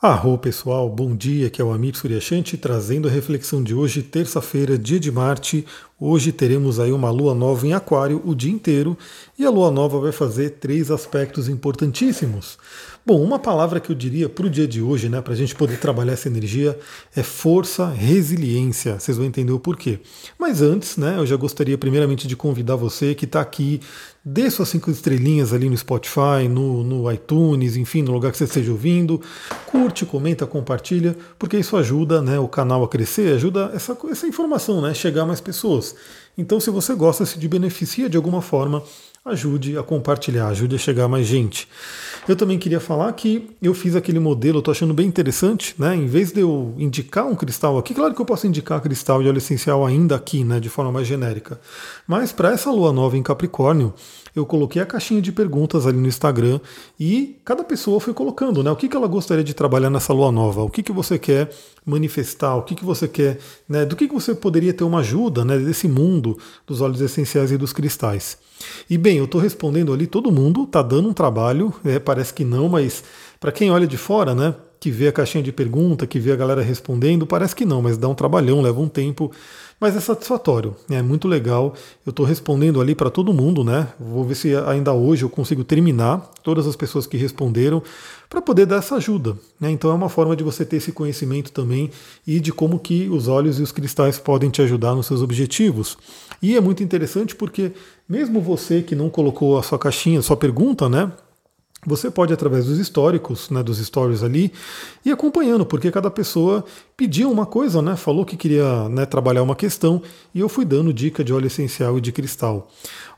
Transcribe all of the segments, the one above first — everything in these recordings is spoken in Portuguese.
Arro pessoal, bom dia, que é o Amir Suryashanti trazendo a reflexão de hoje, terça-feira, dia de Marte. Hoje teremos aí uma lua nova em Aquário o dia inteiro e a lua nova vai fazer três aspectos importantíssimos. Bom, uma palavra que eu diria para o dia de hoje, né, para a gente poder trabalhar essa energia, é força, resiliência. Vocês vão entender o porquê. Mas antes, né, eu já gostaria primeiramente de convidar você que está aqui Dê suas cinco estrelinhas ali no Spotify, no, no iTunes, enfim, no lugar que você esteja ouvindo. Curte, comenta, compartilha, porque isso ajuda né, o canal a crescer, ajuda essa, essa informação, né, chegar a mais pessoas. Então, se você gosta, se de beneficia de alguma forma, ajude a compartilhar, ajude a chegar a mais gente. Eu também queria falar que eu fiz aquele modelo, estou achando bem interessante, né? Em vez de eu indicar um cristal aqui, claro que eu posso indicar cristal de óleo essencial ainda aqui, né, de forma mais genérica. Mas para essa lua nova em Capricórnio, eu coloquei a caixinha de perguntas ali no Instagram e cada pessoa foi colocando, né? O que, que ela gostaria de trabalhar nessa lua nova? O que, que você quer manifestar? O que, que você quer, né? Do que, que você poderia ter uma ajuda, né? Desse mundo dos óleos essenciais e dos cristais. E bem, eu estou respondendo ali, todo mundo está dando um trabalho, é, parece que não, mas para quem olha de fora, né? Que vê a caixinha de pergunta, que vê a galera respondendo, parece que não, mas dá um trabalhão, leva um tempo mas é satisfatório, é muito legal. Eu estou respondendo ali para todo mundo, né? Vou ver se ainda hoje eu consigo terminar todas as pessoas que responderam para poder dar essa ajuda. Né? Então é uma forma de você ter esse conhecimento também e de como que os olhos e os cristais podem te ajudar nos seus objetivos. E é muito interessante porque mesmo você que não colocou a sua caixinha, a sua pergunta, né? Você pode, através dos históricos, né, dos stories ali, ir acompanhando, porque cada pessoa pediu uma coisa, né, falou que queria né, trabalhar uma questão, e eu fui dando dica de óleo essencial e de cristal.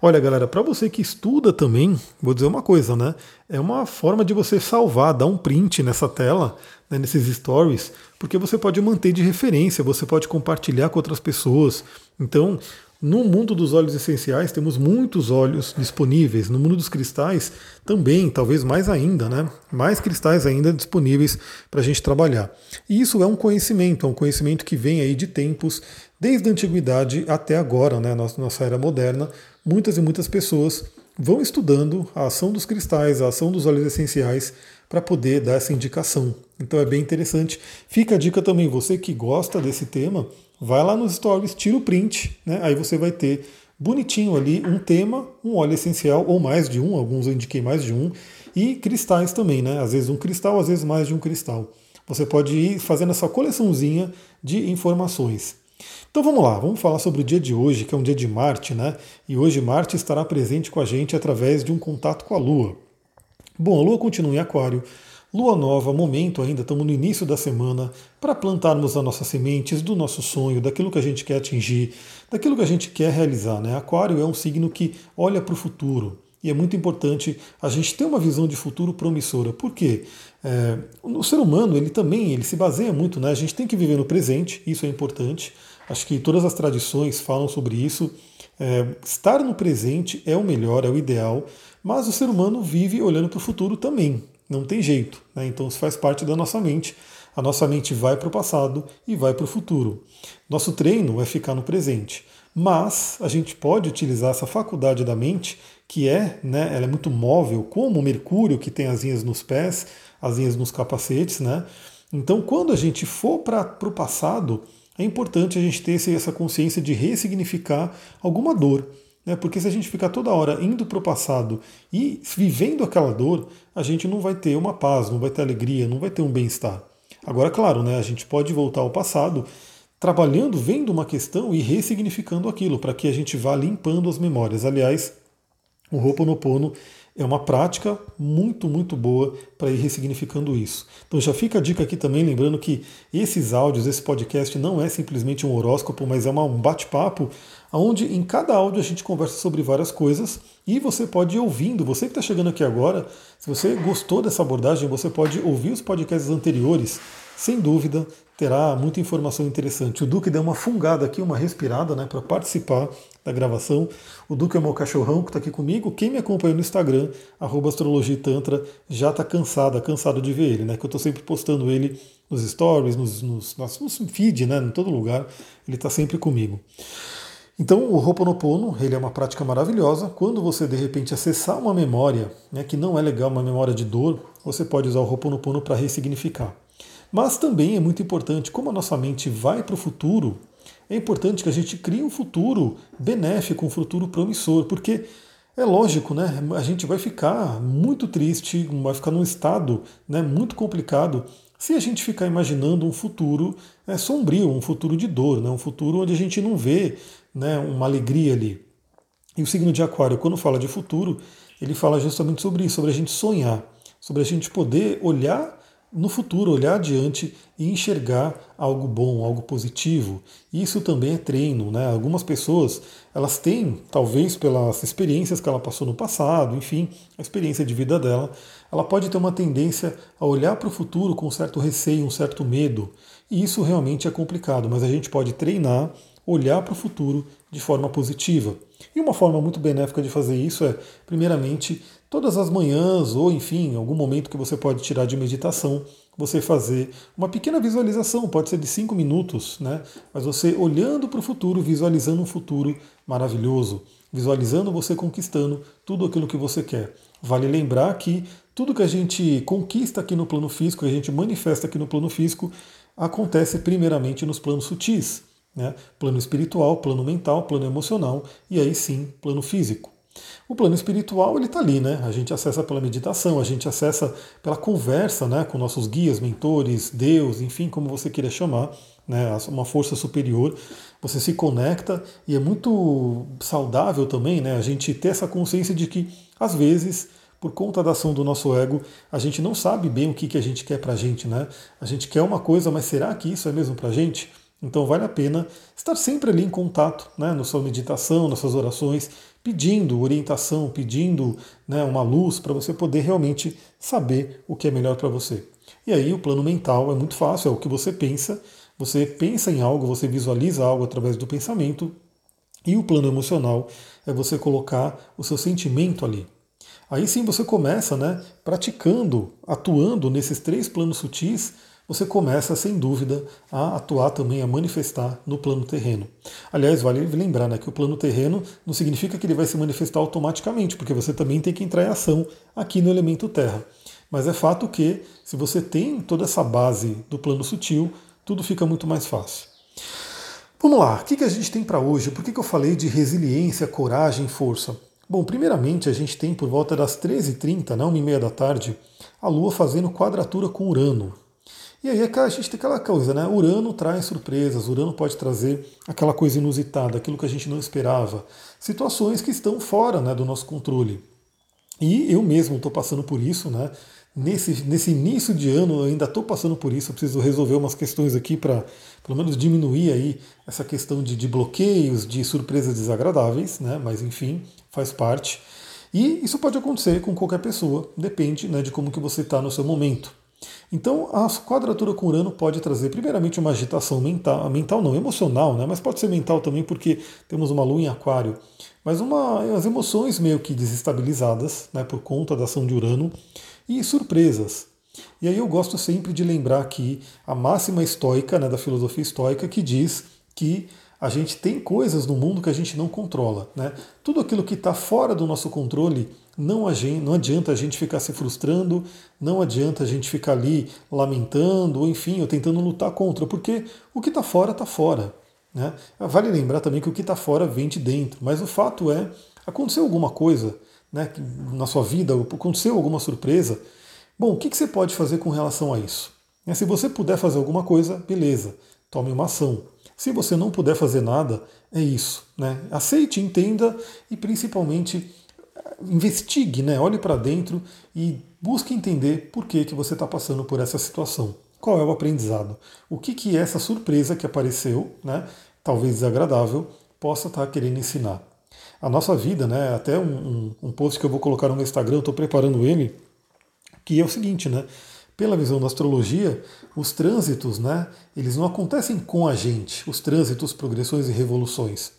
Olha, galera, para você que estuda também, vou dizer uma coisa, né? É uma forma de você salvar, dar um print nessa tela, né, nesses stories, porque você pode manter de referência, você pode compartilhar com outras pessoas. Então, no mundo dos óleos essenciais temos muitos óleos disponíveis. No mundo dos cristais também, talvez mais ainda, né? Mais cristais ainda disponíveis para a gente trabalhar. E isso é um conhecimento, é um conhecimento que vem aí de tempos, desde a antiguidade até agora, né? Nossa, nossa era moderna. Muitas e muitas pessoas vão estudando a ação dos cristais, a ação dos óleos essenciais para poder dar essa indicação. Então é bem interessante. Fica a dica também, você que gosta desse tema, vai lá nos stories, tira o print, né? aí você vai ter bonitinho ali um tema, um óleo essencial, ou mais de um, alguns eu indiquei mais de um, e cristais também, né? Às vezes um cristal, às vezes mais de um cristal. Você pode ir fazendo essa coleçãozinha de informações. Então vamos lá, vamos falar sobre o dia de hoje, que é um dia de Marte, né? E hoje Marte estará presente com a gente através de um contato com a Lua. Bom, a Lua continua em Aquário, Lua nova, momento ainda, estamos no início da semana, para plantarmos as nossas sementes do nosso sonho, daquilo que a gente quer atingir, daquilo que a gente quer realizar. Né? Aquário é um signo que olha para o futuro. E é muito importante a gente ter uma visão de futuro promissora. Por quê? É, o ser humano, ele também ele se baseia muito, né? A gente tem que viver no presente, isso é importante. Acho que todas as tradições falam sobre isso. É, estar no presente é o melhor, é o ideal, mas o ser humano vive olhando para o futuro também. Não tem jeito. Né? Então isso faz parte da nossa mente. A nossa mente vai para o passado e vai para o futuro. Nosso treino é ficar no presente. Mas a gente pode utilizar essa faculdade da mente, que é, né, ela é muito móvel, como o Mercúrio, que tem asinhas nos pés, asinhas nos capacetes. Né? Então, quando a gente for para o passado, é importante a gente ter essa consciência de ressignificar alguma dor. Né? Porque se a gente ficar toda hora indo para o passado e vivendo aquela dor, a gente não vai ter uma paz, não vai ter alegria, não vai ter um bem-estar. Agora, claro, né, a gente pode voltar ao passado trabalhando, vendo uma questão e ressignificando aquilo, para que a gente vá limpando as memórias. Aliás, o Ho'oponopono é uma prática muito, muito boa para ir ressignificando isso. Então já fica a dica aqui também, lembrando que esses áudios, esse podcast não é simplesmente um horóscopo, mas é um bate-papo onde em cada áudio a gente conversa sobre várias coisas e você pode ir ouvindo. Você que está chegando aqui agora, se você gostou dessa abordagem, você pode ouvir os podcasts anteriores. Sem dúvida, terá muita informação interessante. O Duque deu uma fungada aqui, uma respirada, né, para participar da gravação. O Duque é meu cachorrão que está aqui comigo. Quem me acompanha no Instagram, Astrologia Tantra, já está cansada, cansado de ver ele, né? Que eu estou sempre postando ele nos stories, nos, nos, nos feed, né? Em todo lugar. Ele está sempre comigo. Então, o Ho'oponopono, ele é uma prática maravilhosa. Quando você, de repente, acessar uma memória né, que não é legal, uma memória de dor, você pode usar o Ho'oponopono para ressignificar. Mas também é muito importante, como a nossa mente vai para o futuro, é importante que a gente crie um futuro benéfico, um futuro promissor, porque é lógico, né? A gente vai ficar muito triste, vai ficar num estado né, muito complicado se a gente ficar imaginando um futuro é, sombrio, um futuro de dor, né, um futuro onde a gente não vê né, uma alegria ali. E o signo de Aquário, quando fala de futuro, ele fala justamente sobre isso, sobre a gente sonhar, sobre a gente poder olhar no futuro, olhar adiante e enxergar algo bom, algo positivo. Isso também é treino, né? Algumas pessoas, elas têm, talvez pelas experiências que ela passou no passado, enfim, a experiência de vida dela, ela pode ter uma tendência a olhar para o futuro com um certo receio, um certo medo. E isso realmente é complicado, mas a gente pode treinar, olhar para o futuro de forma positiva. E uma forma muito benéfica de fazer isso é, primeiramente, todas as manhãs ou enfim, algum momento que você pode tirar de meditação, você fazer uma pequena visualização, pode ser de cinco minutos, né? Mas você olhando para o futuro, visualizando um futuro maravilhoso, visualizando você conquistando tudo aquilo que você quer. Vale lembrar que tudo que a gente conquista aqui no plano físico, que a gente manifesta aqui no plano físico, acontece primeiramente nos planos sutis, né? Plano espiritual, plano mental, plano emocional e aí sim plano físico. O plano espiritual ele está ali, né? A gente acessa pela meditação, a gente acessa pela conversa, né, com nossos guias, mentores, Deus, enfim, como você queira chamar, né, uma força superior. Você se conecta e é muito saudável também, né, a gente ter essa consciência de que às vezes por conta da ação do nosso ego, a gente não sabe bem o que, que a gente quer para a gente, né? A gente quer uma coisa, mas será que isso é mesmo para a gente? Então vale a pena estar sempre ali em contato, né, na sua meditação, nas suas orações, pedindo orientação, pedindo né, uma luz para você poder realmente saber o que é melhor para você. E aí o plano mental é muito fácil, é o que você pensa, você pensa em algo, você visualiza algo através do pensamento, e o plano emocional é você colocar o seu sentimento ali. Aí sim você começa, né, praticando, atuando nesses três planos sutis, você começa, sem dúvida, a atuar também, a manifestar no plano terreno. Aliás, vale lembrar né, que o plano terreno não significa que ele vai se manifestar automaticamente, porque você também tem que entrar em ação aqui no elemento terra. Mas é fato que, se você tem toda essa base do plano sutil, tudo fica muito mais fácil. Vamos lá, o que, a gente tem para hoje? Por que, eu falei de resiliência, coragem, força? Bom, primeiramente a gente tem por volta das 13h30, né, 1h30 da tarde, a Lua fazendo quadratura com Urano. E aí é a gente tem aquela coisa, né? Urano traz surpresas, Urano pode trazer aquela coisa inusitada, aquilo que a gente não esperava, situações que estão fora né, do nosso controle. E eu mesmo estou passando por isso, né? Nesse, nesse início de ano eu ainda estou passando por isso, eu preciso resolver umas questões aqui para pelo menos diminuir aí essa questão de, de bloqueios, de surpresas desagradáveis, né? Mas enfim, faz parte. E isso pode acontecer com qualquer pessoa, depende né, de como que você está no seu momento. Então, a quadratura com Urano pode trazer, primeiramente, uma agitação mental, mental não, emocional, né? mas pode ser mental também porque temos uma lua em aquário, mas uma, as emoções meio que desestabilizadas né, por conta da ação de Urano e surpresas. E aí eu gosto sempre de lembrar aqui a máxima estoica, né, da filosofia estoica, que diz que a gente tem coisas no mundo que a gente não controla. Né? Tudo aquilo que está fora do nosso controle, não, não adianta a gente ficar se frustrando, não adianta a gente ficar ali lamentando, ou enfim, ou tentando lutar contra, porque o que está fora, está fora. Né? Vale lembrar também que o que está fora vem de dentro, mas o fato é, aconteceu alguma coisa né, na sua vida, aconteceu alguma surpresa, bom, o que, que você pode fazer com relação a isso? Se você puder fazer alguma coisa, beleza, tome uma ação. Se você não puder fazer nada, é isso. Né? Aceite, entenda e principalmente investigue, né? olhe para dentro e busque entender por que, que você está passando por essa situação. Qual é o aprendizado? O que, que essa surpresa que apareceu, né, talvez desagradável, possa estar tá querendo ensinar? A nossa vida, né, até um, um, um post que eu vou colocar no meu Instagram, estou preparando ele, que é o seguinte, né? pela visão da astrologia, os trânsitos, né, eles não acontecem com a gente, os trânsitos, progressões e revoluções.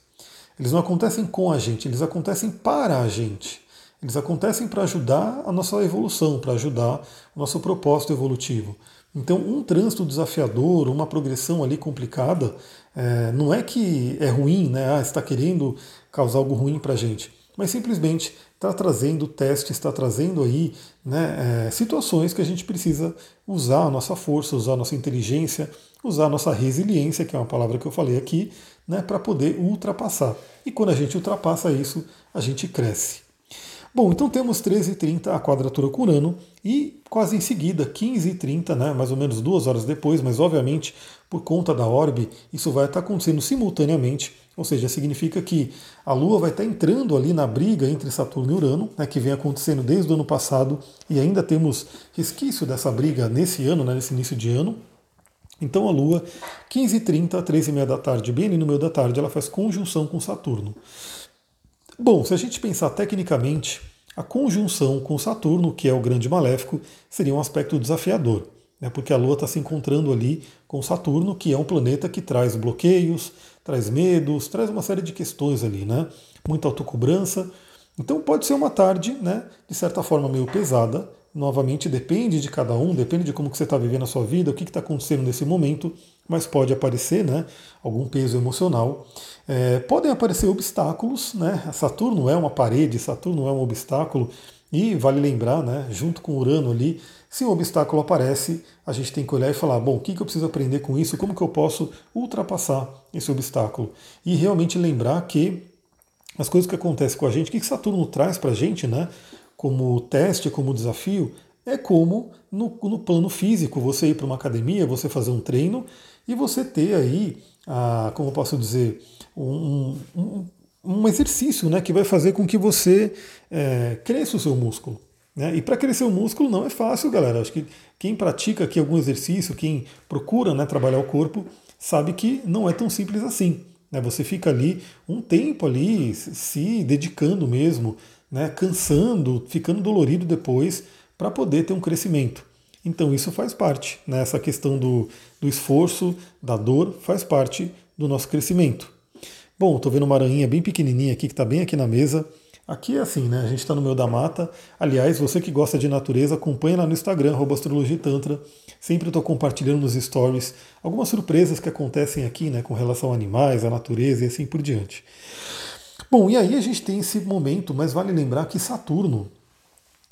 Eles não acontecem com a gente, eles acontecem para a gente. Eles acontecem para ajudar a nossa evolução, para ajudar o nosso propósito evolutivo. Então, um trânsito desafiador, uma progressão ali complicada, é, não é que é ruim, né? Ah, está querendo causar algo ruim para a gente. mas simplesmente está trazendo testes, está trazendo aí né, é, situações que a gente precisa usar a nossa força, usar a nossa inteligência, usar a nossa resiliência, que é uma palavra que eu falei aqui, né, para poder ultrapassar. E quando a gente ultrapassa isso, a gente cresce. Bom, então temos 13h30 a quadratura com Urano e quase em seguida, 15h30, né, mais ou menos duas horas depois, mas obviamente por conta da orbe, isso vai estar acontecendo simultaneamente, ou seja, significa que a Lua vai estar entrando ali na briga entre Saturno e Urano, né, que vem acontecendo desde o ano passado e ainda temos resquício dessa briga nesse ano, né, nesse início de ano. Então a Lua, 15h30, 13h30 da tarde, bem ali no meio da tarde, ela faz conjunção com Saturno. Bom, se a gente pensar tecnicamente, a conjunção com Saturno, que é o grande maléfico, seria um aspecto desafiador, né? porque a Lua está se encontrando ali com Saturno, que é um planeta que traz bloqueios, traz medos, traz uma série de questões ali, né? muita autocobrança. Então pode ser uma tarde, né, de certa forma meio pesada. Novamente depende de cada um, depende de como que você está vivendo a sua vida, o que está acontecendo nesse momento, mas pode aparecer, né, algum peso emocional. É, podem aparecer obstáculos, né? Saturno é uma parede, Saturno é um obstáculo, e vale lembrar, né, junto com Urano ali, se um obstáculo aparece, a gente tem que olhar e falar: bom, o que, que eu preciso aprender com isso? Como que eu posso ultrapassar esse obstáculo? E realmente lembrar que as coisas que acontecem com a gente, o que, que Saturno traz para a gente, né, como teste, como desafio, é como no, no plano físico, você ir para uma academia, você fazer um treino e você ter aí, a, como eu posso dizer, um, um, um exercício né, que vai fazer com que você é, cresça o seu músculo. Né? E para crescer o músculo não é fácil, galera. Acho que quem pratica aqui algum exercício, quem procura né, trabalhar o corpo, sabe que não é tão simples assim. Né? Você fica ali um tempo ali se dedicando mesmo, né, cansando, ficando dolorido depois para poder ter um crescimento. Então isso faz parte, né? essa questão do, do esforço, da dor, faz parte do nosso crescimento. Bom, estou vendo uma aranha bem pequenininha aqui que está bem aqui na mesa. Aqui é assim, né? A gente está no meio da mata. Aliás, você que gosta de natureza, acompanha lá no Instagram, astrologitantra. Sempre estou compartilhando nos stories algumas surpresas que acontecem aqui, né? Com relação a animais, a natureza e assim por diante. Bom, e aí a gente tem esse momento, mas vale lembrar que Saturno,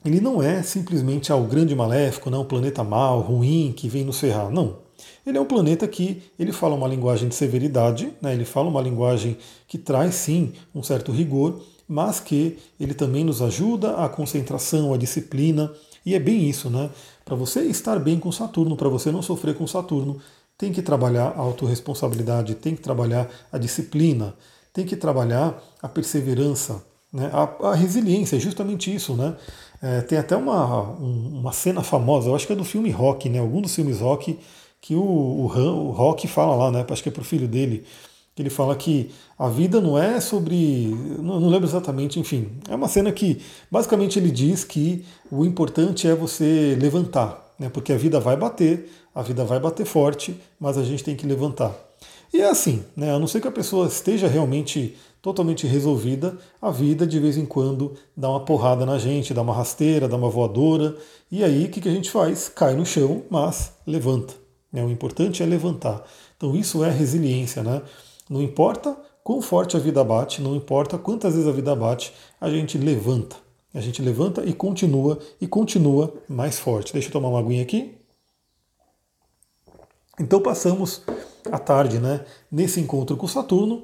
ele não é simplesmente ah, o grande maléfico, não, um planeta mau, ruim, que vem nos ferrar. Não. Ele é um planeta que ele fala uma linguagem de severidade, né? ele fala uma linguagem que traz sim um certo rigor, mas que ele também nos ajuda a concentração, a disciplina, e é bem isso, né? Para você estar bem com Saturno, para você não sofrer com Saturno, tem que trabalhar a autorresponsabilidade, tem que trabalhar a disciplina, tem que trabalhar a perseverança, né? a, a resiliência, é justamente isso, né? É, tem até uma, uma cena famosa, eu acho que é do filme Rock, né? Algum dos filmes Rock que o, o, o Rock fala lá, né? Acho que é pro filho dele, que ele fala que a vida não é sobre. Não, não lembro exatamente, enfim. É uma cena que basicamente ele diz que o importante é você levantar, né? Porque a vida vai bater, a vida vai bater forte, mas a gente tem que levantar. E é assim, né? A não ser que a pessoa esteja realmente totalmente resolvida, a vida de vez em quando dá uma porrada na gente, dá uma rasteira, dá uma voadora, e aí o que, a gente faz? Cai no chão, mas levanta. Né? O importante é levantar. Então isso é resiliência, né? Não importa quão forte a vida bate, não importa quantas vezes a vida bate, a gente levanta. A gente levanta e continua e continua mais forte. Deixa eu tomar uma aguinha aqui. Então passamos a tarde, né, nesse encontro com Saturno.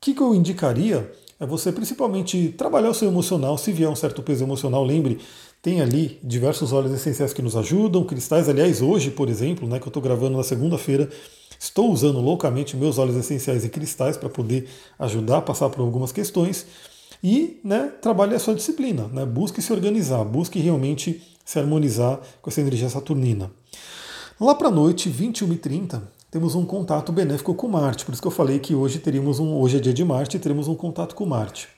O que, que eu indicaria é você principalmente trabalhar o seu emocional, se vier um certo peso emocional, lembre, tem ali diversos óleos essenciais que nos ajudam, cristais, aliás, hoje, por exemplo, né, que eu estou gravando na segunda-feira, estou usando loucamente meus óleos essenciais e cristais para poder ajudar a passar por algumas questões. E né, trabalhe a sua disciplina, né, busque se organizar, busque realmente se harmonizar com essa energia saturnina. Lá para a noite, 21h30, temos um contato benéfico com Marte. Por isso que eu falei que hoje teríamos um. Hoje é dia de Marte e teremos um contato com Marte.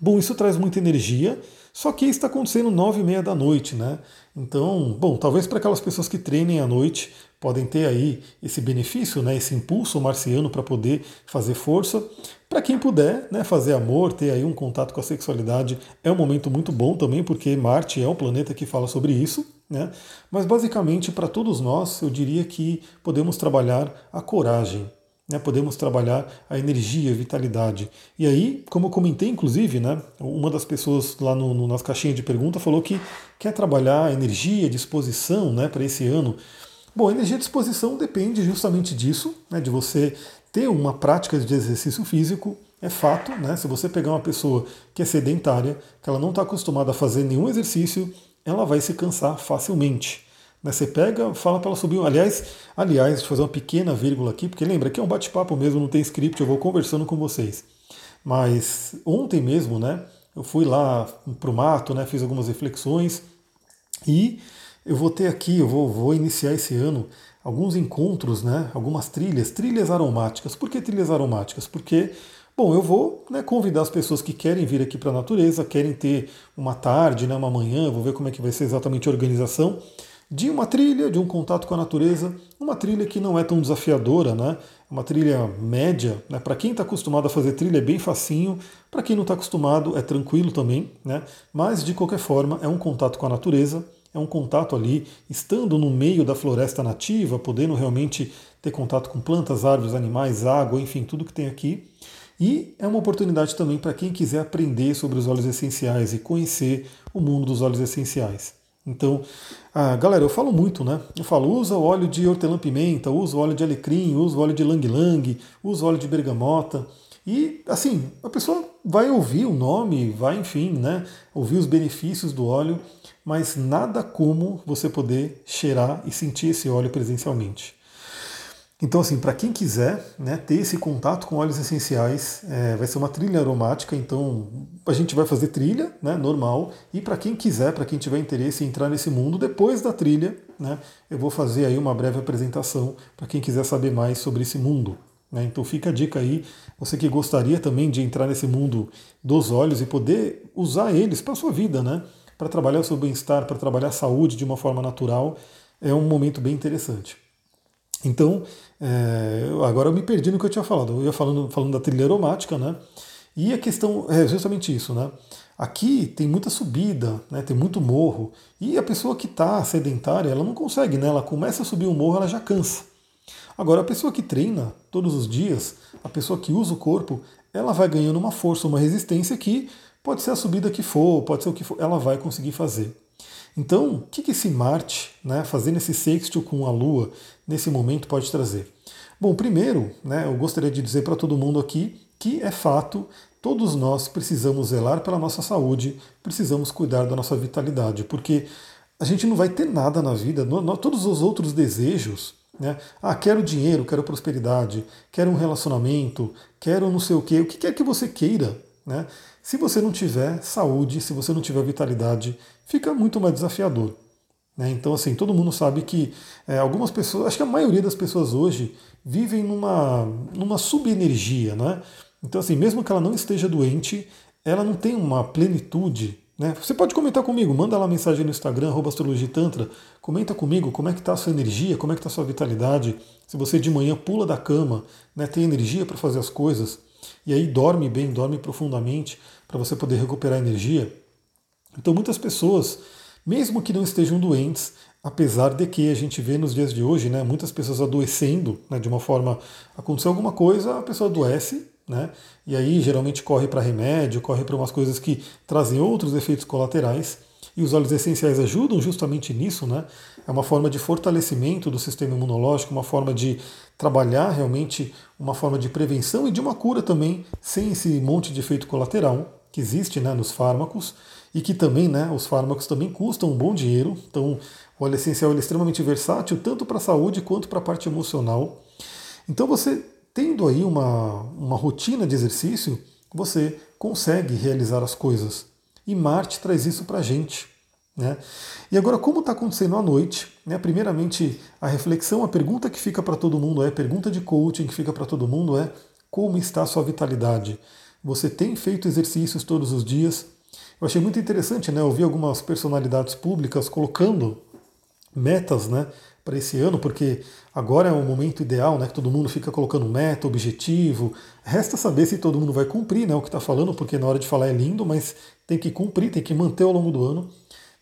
Bom, isso traz muita energia, só que está acontecendo nove e meia da noite, né? Então, bom, talvez para aquelas pessoas que treinem à noite podem ter aí esse benefício, né, esse impulso marciano para poder fazer força. Para quem puder, né, fazer amor, ter aí um contato com a sexualidade, é um momento muito bom também, porque Marte é um planeta que fala sobre isso. Né? Mas basicamente, para todos nós, eu diria que podemos trabalhar a coragem. né, podemos trabalhar a energia, a vitalidade. E aí, como eu comentei, inclusive, né, uma das pessoas lá no, no, nas caixinhas de pergunta falou que quer trabalhar a energia, disposição né, para esse ano. Bom, energia de disposição depende justamente disso, né, de você ter uma prática de exercício físico. É fato, né? Se você pegar uma pessoa que é sedentária, que ela não está acostumada a fazer nenhum exercício, ela vai se cansar facilmente. Né? Você pega, fala para ela subir. Aliás, aliás, fazer uma pequena vírgula aqui, porque lembra que é um bate-papo mesmo, não tem script, eu vou conversando com vocês. Mas ontem mesmo, né? Eu fui lá para o mato, né? Fiz algumas reflexões e eu vou ter aqui, eu vou, vou iniciar esse ano alguns encontros, né? Algumas trilhas, trilhas aromáticas. Por que trilhas aromáticas? Porque Bom, eu vou né, convidar as pessoas que querem vir aqui para a natureza, querem ter uma tarde, né, uma manhã, vou ver como é que vai ser exatamente a organização de uma trilha, de um contato com a natureza, uma trilha que não é tão desafiadora, né? Uma trilha média, né? Para quem está acostumado a fazer trilha é bem facinho, para quem não está acostumado é tranquilo também, né? Mas de qualquer forma é um contato com a natureza, é um contato ali, estando no meio da floresta nativa, podendo realmente ter contato com plantas, árvores, animais, água, enfim, tudo que tem aqui. E é uma oportunidade também para quem quiser aprender sobre os óleos essenciais e conhecer o mundo dos óleos essenciais. Então, ah, galera, eu falo muito, né? Eu falo, usa o óleo de hortelã-pimenta, usa o óleo de alecrim, usa o óleo de lang-lang, usa o óleo de bergamota. E, assim, a pessoa vai ouvir o nome, vai, enfim, né? Ouvir os benefícios do óleo, mas nada como você poder cheirar e sentir esse óleo presencialmente. Então, assim, para quem quiser né, ter esse contato com óleos essenciais, é, vai ser uma trilha aromática. Então, a gente vai fazer trilha, né, normal. E para quem quiser, para quem tiver interesse em entrar nesse mundo, depois da trilha, né, eu vou fazer aí uma breve apresentação para quem quiser saber mais sobre esse mundo. Né. Então, fica a dica aí. Você que gostaria também de entrar nesse mundo dos olhos e poder usar eles para a sua vida, né, para trabalhar o seu bem-estar, para trabalhar a saúde de uma forma natural, é um momento bem interessante. Então, é, agora eu me perdi no que eu tinha falado. Eu ia falando, falando da trilha aromática, né? E a questão é justamente isso, né? Aqui tem muita subida, né? tem muito morro, e a pessoa que está sedentária, ela não consegue, né? Ela começa a subir um morro, ela já cansa. Agora, a pessoa que treina todos os dias, a pessoa que usa o corpo, ela vai ganhando uma força, uma resistência que pode ser a subida que for, pode ser o que for, ela vai conseguir fazer. Então, o que, que esse Marte, né, fazendo esse sextil com a Lua, nesse momento pode trazer? Bom, primeiro, né, eu gostaria de dizer para todo mundo aqui que é fato, todos nós precisamos zelar pela nossa saúde, precisamos cuidar da nossa vitalidade, porque a gente não vai ter nada na vida, não, todos os outros desejos, né? Ah, quero dinheiro, quero prosperidade, quero um relacionamento, quero não sei o quê, o que quer que você queira, né? Se você não tiver saúde, se você não tiver vitalidade, fica muito mais desafiador. Né? Então, assim, todo mundo sabe que é, algumas pessoas, acho que a maioria das pessoas hoje vivem numa, numa subenergia. Né? Então, assim, mesmo que ela não esteja doente, ela não tem uma plenitude. Né? Você pode comentar comigo, manda lá mensagem no Instagram, astrologitantra, comenta comigo como é que está a sua energia, como é que está a sua vitalidade. Se você de manhã pula da cama, né, tem energia para fazer as coisas, e aí dorme bem, dorme profundamente, para você poder recuperar energia. Então muitas pessoas, mesmo que não estejam doentes, apesar de que a gente vê nos dias de hoje, né, muitas pessoas adoecendo, né, de uma forma, aconteceu alguma coisa, a pessoa adoece, né, e aí geralmente corre para remédio, corre para umas coisas que trazem outros efeitos colaterais, e os óleos essenciais ajudam justamente nisso, né? É uma forma de fortalecimento do sistema imunológico, uma forma de trabalhar realmente uma forma de prevenção e de uma cura também, sem esse monte de efeito colateral que existe né, nos fármacos e que também, né, os fármacos também custam um bom dinheiro. Então, o óleo essencial é extremamente versátil, tanto para a saúde quanto para a parte emocional. Então, você tendo aí uma, uma rotina de exercício, você consegue realizar as coisas. E Marte traz isso para a gente. Né? E agora, como está acontecendo à noite? Né? Primeiramente, a reflexão, a pergunta que fica para todo mundo é, pergunta de coaching que fica para todo mundo é como está a sua vitalidade? Você tem feito exercícios todos os dias? Eu achei muito interessante, né? Eu vi algumas personalidades públicas colocando metas, né, para esse ano, porque agora é o momento ideal, né, que todo mundo fica colocando meta, objetivo. Resta saber se todo mundo vai cumprir, né, o que está falando, porque na hora de falar é lindo, mas tem que cumprir, tem que manter ao longo do ano.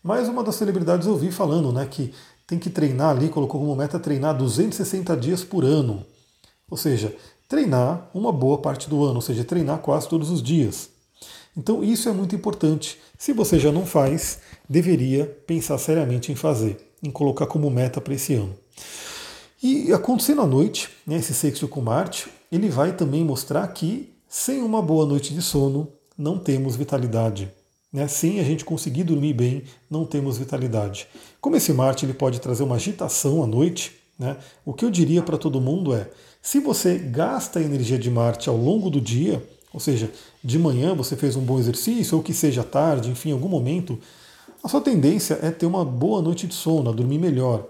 Mas uma das celebridades eu vi falando, né, que tem que treinar ali, colocou como meta treinar 260 dias por ano. Ou seja, treinar uma boa parte do ano, ou seja, treinar quase todos os dias. Então isso é muito importante. Se você já não faz, deveria pensar seriamente em fazer, em colocar como meta para esse ano. E acontecendo à noite, né, esse sexto com Marte, ele vai também mostrar que sem uma boa noite de sono não temos vitalidade. Né? Sem a gente conseguir dormir bem, não temos vitalidade. Como esse Marte ele pode trazer uma agitação à noite, né? o que eu diria para todo mundo é: se você gasta a energia de Marte ao longo do dia, ou seja, de manhã você fez um bom exercício, ou que seja tarde, enfim, em algum momento, a sua tendência é ter uma boa noite de sono, a dormir melhor.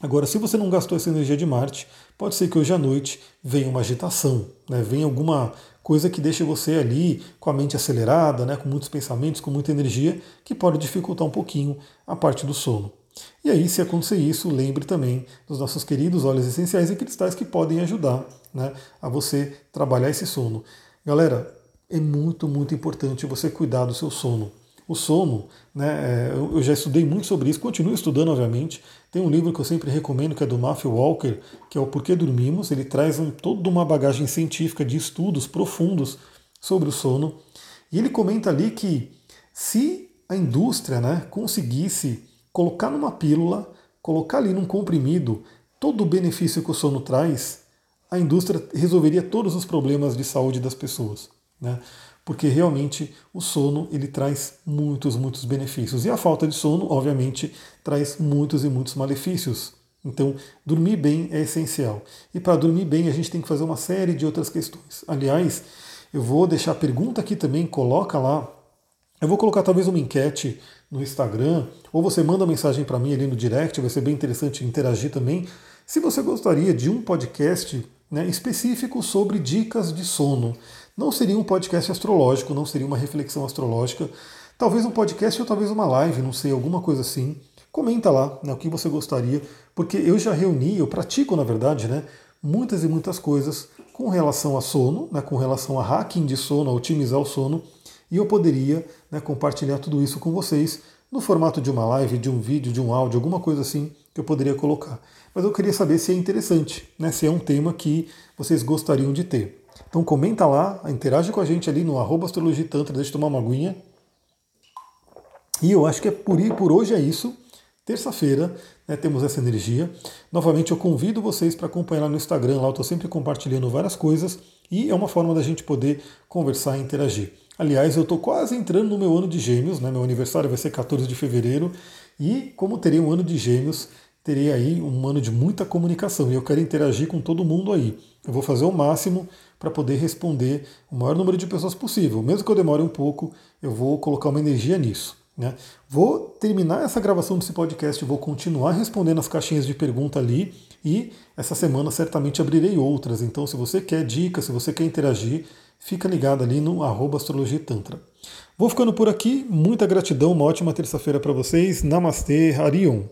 Agora, se você não gastou essa energia de Marte, pode ser que hoje à noite venha uma agitação, né? venha alguma coisa que deixe você ali com a mente acelerada, né? com muitos pensamentos, com muita energia, que pode dificultar um pouquinho a parte do sono. E aí, se acontecer isso, lembre também dos nossos queridos óleos essenciais e cristais que podem ajudar né, a você trabalhar esse sono. Galera, é muito, muito importante você cuidar do seu sono. O sono, né, é, eu já estudei muito sobre isso, continuo estudando, obviamente. Tem um livro que eu sempre recomendo, que é do Matthew Walker, que é O Porquê Dormimos. Ele traz toda uma bagagem científica de estudos profundos sobre o sono. E ele comenta ali que se a indústria né, conseguisse colocar numa pílula, colocar ali num comprimido todo o benefício que o sono traz, a indústria resolveria todos os problemas de saúde das pessoas. Né? Porque realmente o sono ele traz muitos, muitos benefícios. E a falta de sono, obviamente, traz muitos e muitos malefícios. Então, dormir bem é essencial. E para dormir bem, a gente tem que fazer uma série de outras questões. Aliás, eu vou deixar a pergunta aqui também, coloca lá. Eu vou colocar talvez uma enquete no Instagram, ou você manda mensagem para mim ali no direct, vai ser bem interessante interagir também. Se você gostaria de um podcast né, específico sobre dicas de sono. Não seria um podcast astrológico, não seria uma reflexão astrológica. Talvez um podcast ou talvez uma live, não sei, alguma coisa assim. Comenta lá né, o que você gostaria, porque eu já reuni, eu pratico na verdade, né, muitas e muitas coisas com relação a sono, né, com relação a hacking de sono, a otimizar o sono, e eu poderia né, compartilhar tudo isso com vocês no formato de uma live, de um vídeo, de um áudio, alguma coisa assim que eu poderia colocar. Mas eu queria saber se é interessante, né, se é um tema que vocês gostariam de ter. Então comenta lá, interage com a gente ali no arroba astrologitantra, deixa eu tomar uma aguinha. E eu acho que é por, por hoje é isso. Terça-feira né, temos essa energia. Novamente eu convido vocês para acompanhar no Instagram, lá eu estou sempre compartilhando várias coisas e é uma forma da gente poder conversar e interagir. Aliás, eu estou quase entrando no meu ano de gêmeos, né? meu aniversário vai ser 14 de fevereiro, e como terei um ano de gêmeos, terei aí um ano de muita comunicação e eu quero interagir com todo mundo aí. Eu vou fazer o máximo para poder responder o maior número de pessoas possível. Mesmo que eu demore um pouco, eu vou colocar uma energia nisso. Né? Vou terminar essa gravação desse podcast, vou continuar respondendo as caixinhas de pergunta ali e essa semana certamente abrirei outras. Então, se você quer dicas, se você quer interagir, fica ligado ali no arroba astrologia tantra. Vou ficando por aqui, muita gratidão, uma ótima terça-feira para vocês. Namastê, Harion.